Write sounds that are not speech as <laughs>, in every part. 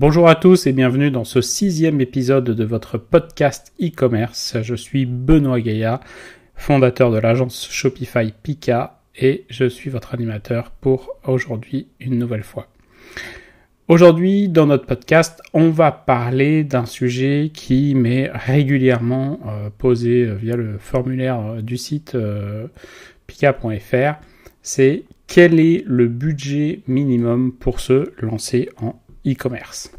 Bonjour à tous et bienvenue dans ce sixième épisode de votre podcast e-commerce. Je suis Benoît Gaillard, fondateur de l'agence Shopify Pika et je suis votre animateur pour aujourd'hui une nouvelle fois. Aujourd'hui, dans notre podcast, on va parler d'un sujet qui m'est régulièrement euh, posé euh, via le formulaire euh, du site pika.fr. C'est quel est le budget minimum pour se lancer en e-commerce.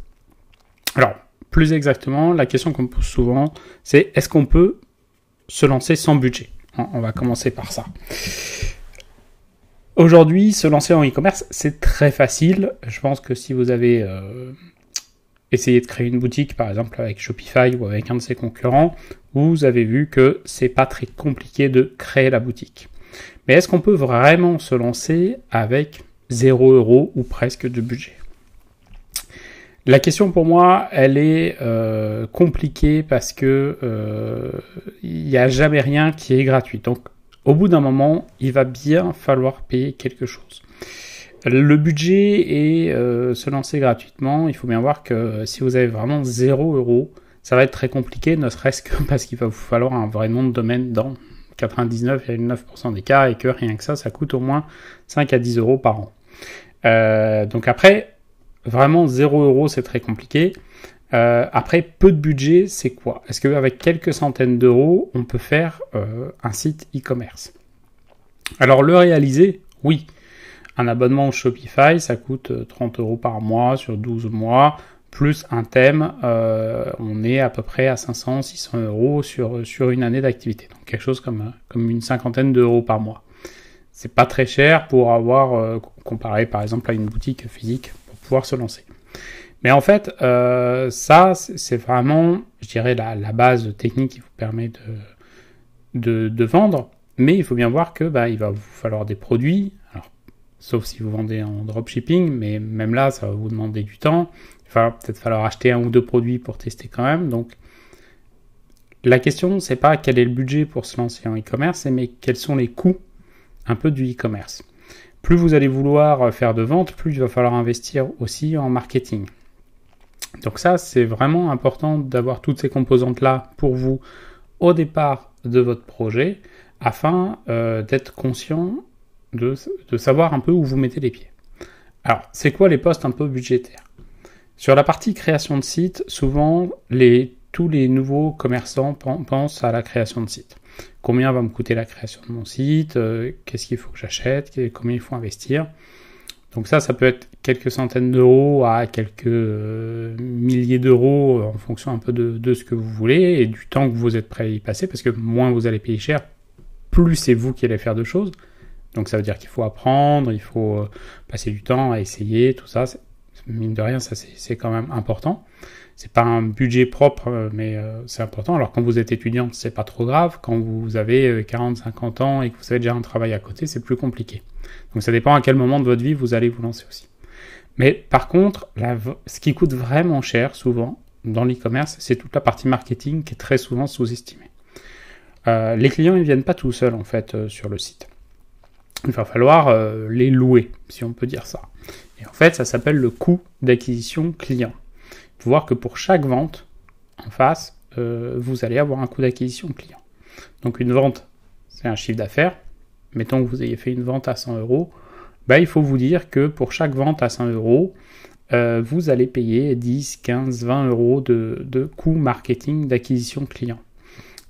Alors, plus exactement, la question qu'on me pose souvent, c'est est-ce qu'on peut se lancer sans budget On va commencer par ça. Aujourd'hui, se lancer en e-commerce, c'est très facile. Je pense que si vous avez euh, essayé de créer une boutique, par exemple avec Shopify ou avec un de ses concurrents, vous avez vu que c'est pas très compliqué de créer la boutique. Mais est-ce qu'on peut vraiment se lancer avec 0 euros ou presque de budget? La question pour moi, elle est euh, compliquée parce que euh, il n'y a jamais rien qui est gratuit. Donc, au bout d'un moment, il va bien falloir payer quelque chose. Le budget est euh, se lancer gratuitement. Il faut bien voir que si vous avez vraiment 0 euros, ça va être très compliqué, ne serait-ce que <laughs> parce qu'il va vous falloir un vrai nom de domaine dans 99,9% des cas et que rien que ça, ça coûte au moins 5 à 10 euros par an. donc après, Vraiment, 0 euros, c'est très compliqué. Euh, après, peu de budget, c'est quoi? Est-ce qu'avec quelques centaines d'euros, on peut faire euh, un site e-commerce? Alors, le réaliser, oui. Un abonnement au Shopify, ça coûte 30 euh, euros par mois sur 12 mois, plus un thème, on est à peu près à 500, 600 euros sur, sur une année d'activité. Donc, quelque chose comme, comme une cinquantaine d'euros par mois. C'est pas très cher pour avoir, comparé par exemple à une boutique physique se lancer. Mais en fait, euh, ça, c'est vraiment, je dirais, la, base technique qui vous permet de, de, vendre. Mais il faut bien voir que bah, il va vous falloir des produits, sauf si vous vendez en dropshipping, mais même là, ça va vous demander du temps. Il va peut-être falloir acheter un ou deux produits pour tester quand même. Donc, la question, c'est pas quel est le budget pour se lancer en e-commerce, mais quels sont les coûts un peu du e-commerce plus vous allez vouloir faire de ventes, plus il va falloir investir aussi en marketing. Donc ça, c'est vraiment important d'avoir toutes ces composantes-là pour vous au départ de votre projet, afin euh, d'être conscient de, savoir un peu où vous mettez les pieds. Alors, c'est quoi les postes un peu budgétaires? Sur la partie création de site, souvent, tous les nouveaux commerçants pensent à la création de site combien va me coûter la création de mon site, euh, qu'est-ce qu'il faut que j'achète, combien il faut investir. Donc ça, ça peut être quelques centaines d'euros à quelques euh, milliers d'euros euh, en fonction un peu de, ce que vous voulez et du temps que vous êtes prêt à y passer, parce que moins vous allez payer cher, plus c'est vous qui allez faire de choses. Donc ça veut dire qu'il faut apprendre, il faut passer du temps à essayer, tout ça. Mine de rien, ça c'est quand même important c'est pas un budget propre, euh, mais euh, c'est important. Alors quand vous êtes étudiant, c'est pas trop grave. Quand vous avez 40, euh, 50 ans et que vous avez déjà un travail à côté, c'est plus compliqué. Donc ça dépend à quel moment de votre vie vous allez vous lancer aussi. Mais par contre, ce qui coûte vraiment cher souvent dans l'e-commerce, c'est toute la partie marketing qui est très souvent sous-estimée. les clients ils viennent pas tout seuls en fait sur le site. Il va falloir les louer, si on peut dire ça. En fait, ça s'appelle le coût d'acquisition client voir que pour chaque vente en face, euh, vous allez avoir un coût d'acquisition client. Donc une vente, c'est un chiffre d'affaires. Mettons que vous ayez fait une vente à 100 euros. Bah, il faut vous dire que pour chaque vente à 100 euros, euh, vous allez payer 10, 15, 20 euros de, de coût marketing d'acquisition client.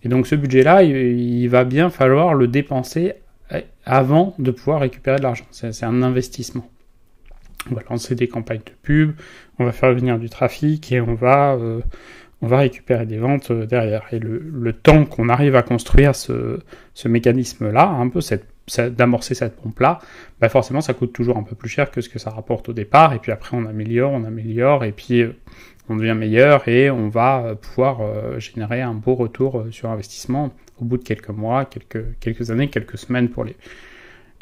Et donc ce budget-là, il, va bien falloir le dépenser euh, avant de pouvoir récupérer de l'argent. C'est un investissement on va lancer des campagnes de pub, on va faire venir du trafic et on va, euh, on va récupérer des ventes euh, derrière. Et le, temps qu'on arrive à construire ce, ce mécanisme-là, un peu cette, d'amorcer cette pompe-là, bah forcément ça coûte toujours un peu plus cher que ce que ça rapporte au départ. Et puis après on améliore, on améliore, et puis euh, on devient meilleur et on va pouvoir générer un beau retour sur investissement au bout de quelques mois, quelques, quelques années, quelques semaines pour les,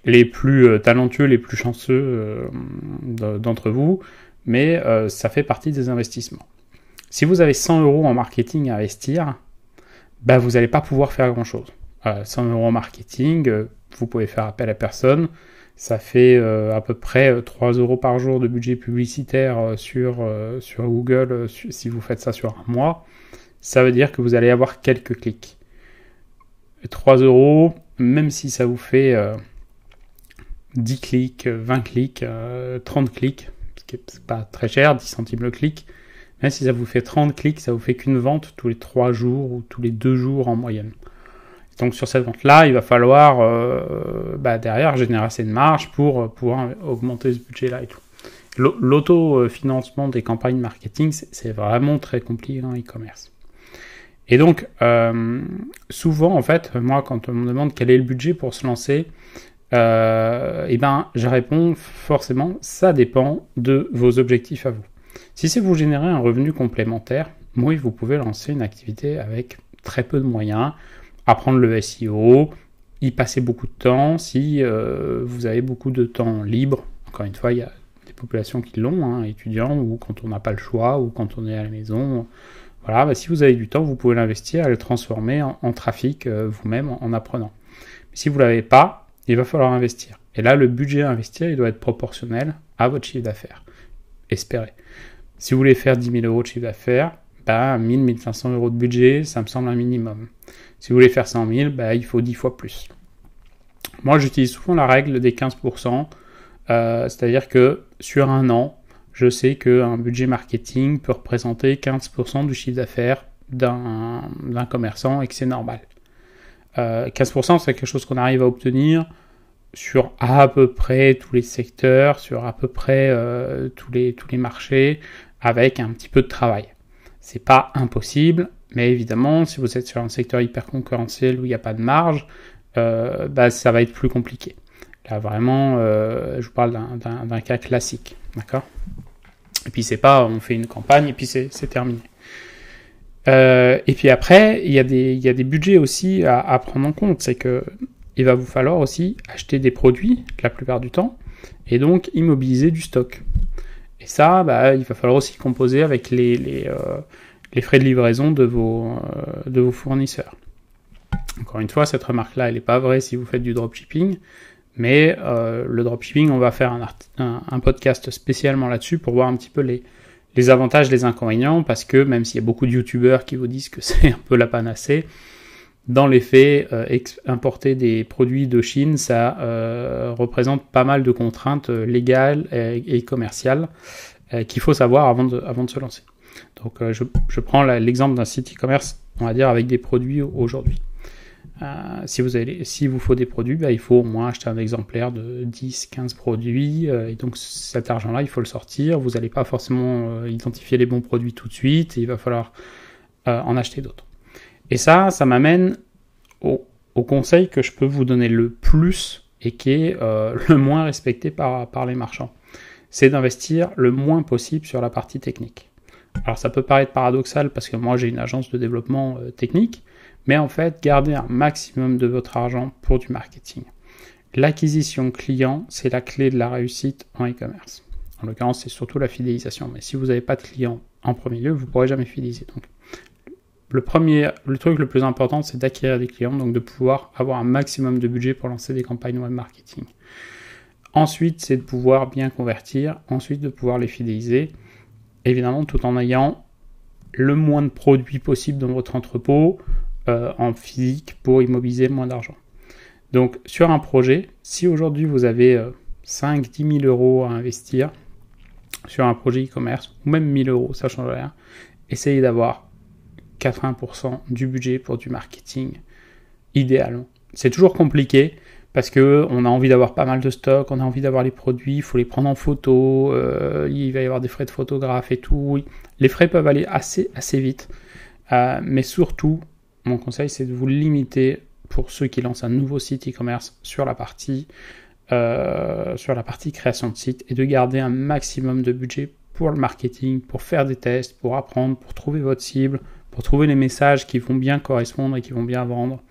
les plus euh, talentueux, les plus chanceux euh, d'entre vous, mais euh, ça fait partie des investissements. Si vous avez 100 euros en marketing à investir, bah, vous n'allez pas pouvoir faire grand-chose. 100 euros en marketing, vous pouvez faire appel à personne. Ça fait à peu près 3 euros par jour de budget publicitaire sur, sur Google si vous faites ça sur un mois. Ça veut dire que vous allez avoir quelques clics. 3 euros, même si ça vous fait 10 clics, 20 clics, 30 clics, ce qui n'est pas très cher, 10 centimes le clic, même si ça vous fait 30 clics, ça vous fait qu'une vente tous les 3 jours ou tous les 2 jours en moyenne. Donc sur cette vente-là, il va falloir euh, bah, derrière générer assez de marge pour euh, pouvoir augmenter ce budget-là et tout. L'autofinancement des campagnes marketing, c'est vraiment très compliqué en e-commerce. Et donc, euh, souvent, en fait, moi, quand on me demande quel est le budget pour se lancer, euh, eh ben, je réponds forcément, ça dépend de vos objectifs à vous. Si c'est vous générer un revenu complémentaire, oui, vous pouvez lancer une activité avec très peu de moyens, apprendre le SEO, y passer beaucoup de temps. Si euh, vous avez beaucoup de temps libre, encore une fois, il y a des populations qui l'ont, hein, étudiants, ou quand on n'a pas le choix, ou quand on est à la maison. Voilà, bah, si vous avez du temps, vous pouvez l'investir et le transformer en, trafic euh, vous-même en, apprenant. si vous ne l'avez pas, il va falloir investir. Et là, le budget à investir, il doit être proportionnel à votre chiffre d'affaires. Espérez. Si vous voulez faire 10 000 euros de chiffre d'affaires, bah, 1000, 1500 euros de budget, ça me semble un minimum. Si vous voulez faire 100 000, bah, il faut 10 fois plus. Moi, j'utilise souvent la règle des 15%, euh, c'est-à-dire que sur un an, je sais qu'un budget marketing peut représenter 15% du chiffre d'affaires d'un commerçant et que c'est normal. 15%, euh, c'est quelque chose qu'on arrive à obtenir sur à peu près tous les secteurs, sur à peu près euh, tous, les, tous les marchés, avec un petit peu de travail. C'est pas impossible, mais évidemment, si vous êtes sur un secteur hyper concurrentiel où il n'y a pas de marge, euh, bah, ça va être plus compliqué. Là, vraiment, je vous parle d'un cas classique, d'accord? Et puis c'est pas, on fait une campagne et puis c'est terminé. Euh, et puis après, il y, a des, budgets aussi à, prendre en compte. C'est que il va vous falloir aussi acheter des produits la plupart du temps et donc immobiliser du stock. Et ça, bah, il va falloir aussi composer avec les, euh, frais de livraison de vos, euh, de vos fournisseurs. Encore une fois, cette remarque-là, elle n'est pas vraie si vous faites du dropshipping, mais le dropshipping, on va faire un podcast spécialement là-dessus pour voir un petit peu les, les avantages, les inconvénients, parce que même s'il y a beaucoup de youtubeurs qui vous disent que <laughs> c'est un peu la panacée, dans les faits, euh, importer des produits de Chine, ça euh, représente pas mal de contraintes euh, légales et, commerciales qu'il faut savoir avant de, se lancer. Donc je prends l'exemple d'un site e-commerce, on va dire, avec des produits aujourd'hui. Euh, si vous avez, si vous faut des produits, bah, il faut au moins acheter un exemplaire de 10, 15 produits. Euh, et donc cet argent-là, il faut le sortir. Vous n'allez pas forcément euh, identifier les bons produits tout de suite. il va falloir en acheter d'autres. Et ça, ça m'amène au, au, conseil que je peux vous donner le plus et qui est <laughs> le moins respecté par, par les marchands. C'est d'investir le moins possible sur la partie technique. Alors ça peut paraître paradoxal parce que moi j'ai une agence de développement technique. Mais en fait, gardez un maximum de votre argent pour du marketing. L'acquisition client, c'est la clé de la réussite en e-commerce. En l'occurrence, c'est surtout la fidélisation. Mais si vous n'avez pas de clients en premier lieu, vous ne pourrez jamais fidéliser. Donc, le premier, le truc le plus important, c'est d'acquérir des clients, donc de pouvoir avoir un maximum de budget pour lancer des campagnes web marketing. Ensuite, c'est de pouvoir bien convertir, ensuite de pouvoir les fidéliser, évidemment tout en ayant le moins de produits possible dans votre entrepôt, euh, en physique pour immobiliser moins d'argent. Donc sur un projet, si aujourd'hui vous avez 5, 10 000 euros à investir sur un projet e-commerce, ou même 1000 euros, ça ne change rien, essayez d'avoir 80% du budget pour du marketing, idéalement. C'est toujours compliqué parce que on a envie d'avoir pas mal de stock, on a envie d'avoir les produits, il faut les prendre en photo, euh, il va y avoir des frais de photographe et tout. Les frais peuvent aller assez, assez vite, euh, mais surtout, mon conseil, c'est de vous limiter pour ceux qui lancent un nouveau site e-commerce sur la partie euh, sur la partie création de site et de garder un maximum de budget pour le marketing, pour faire des tests, pour apprendre, pour trouver votre cible, pour trouver les messages qui vont bien correspondre et qui vont bien vendre.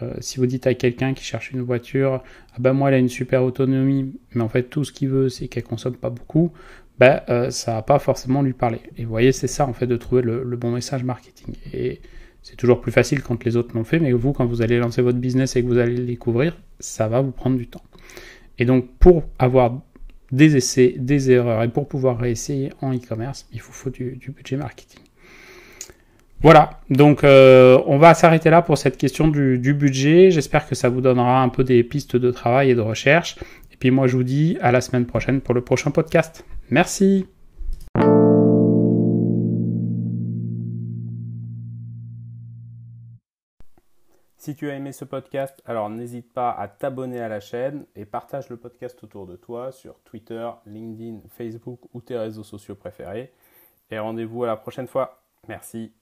Euh, si vous dites à quelqu'un qui cherche une voiture, ah ben moi elle a une super autonomie, mais en fait tout ce qu'il veut c'est qu'elle consomme pas beaucoup, ben euh, ça va pas forcément lui parler. Et vous voyez c'est ça en fait de trouver le, le bon message marketing. Et c'est toujours plus facile quand les autres l'ont fait, mais vous, quand vous allez lancer votre business et que vous allez le découvrir, ça va vous prendre du temps. Et donc pour avoir des essais, des erreurs et pour pouvoir réessayer en e-commerce, il faut, faut du, budget marketing. Voilà, donc euh, on va s'arrêter là pour cette question du budget. J'espère que ça vous donnera un peu des pistes de travail et de recherche. Et puis moi je vous dis à la semaine prochaine pour le prochain podcast. Merci. Si tu as aimé ce podcast, alors n'hésite pas à t'abonner à la chaîne et partage le podcast autour de toi sur Twitter, LinkedIn, Facebook ou tes réseaux sociaux préférés. Et rendez-vous à la prochaine fois. Merci.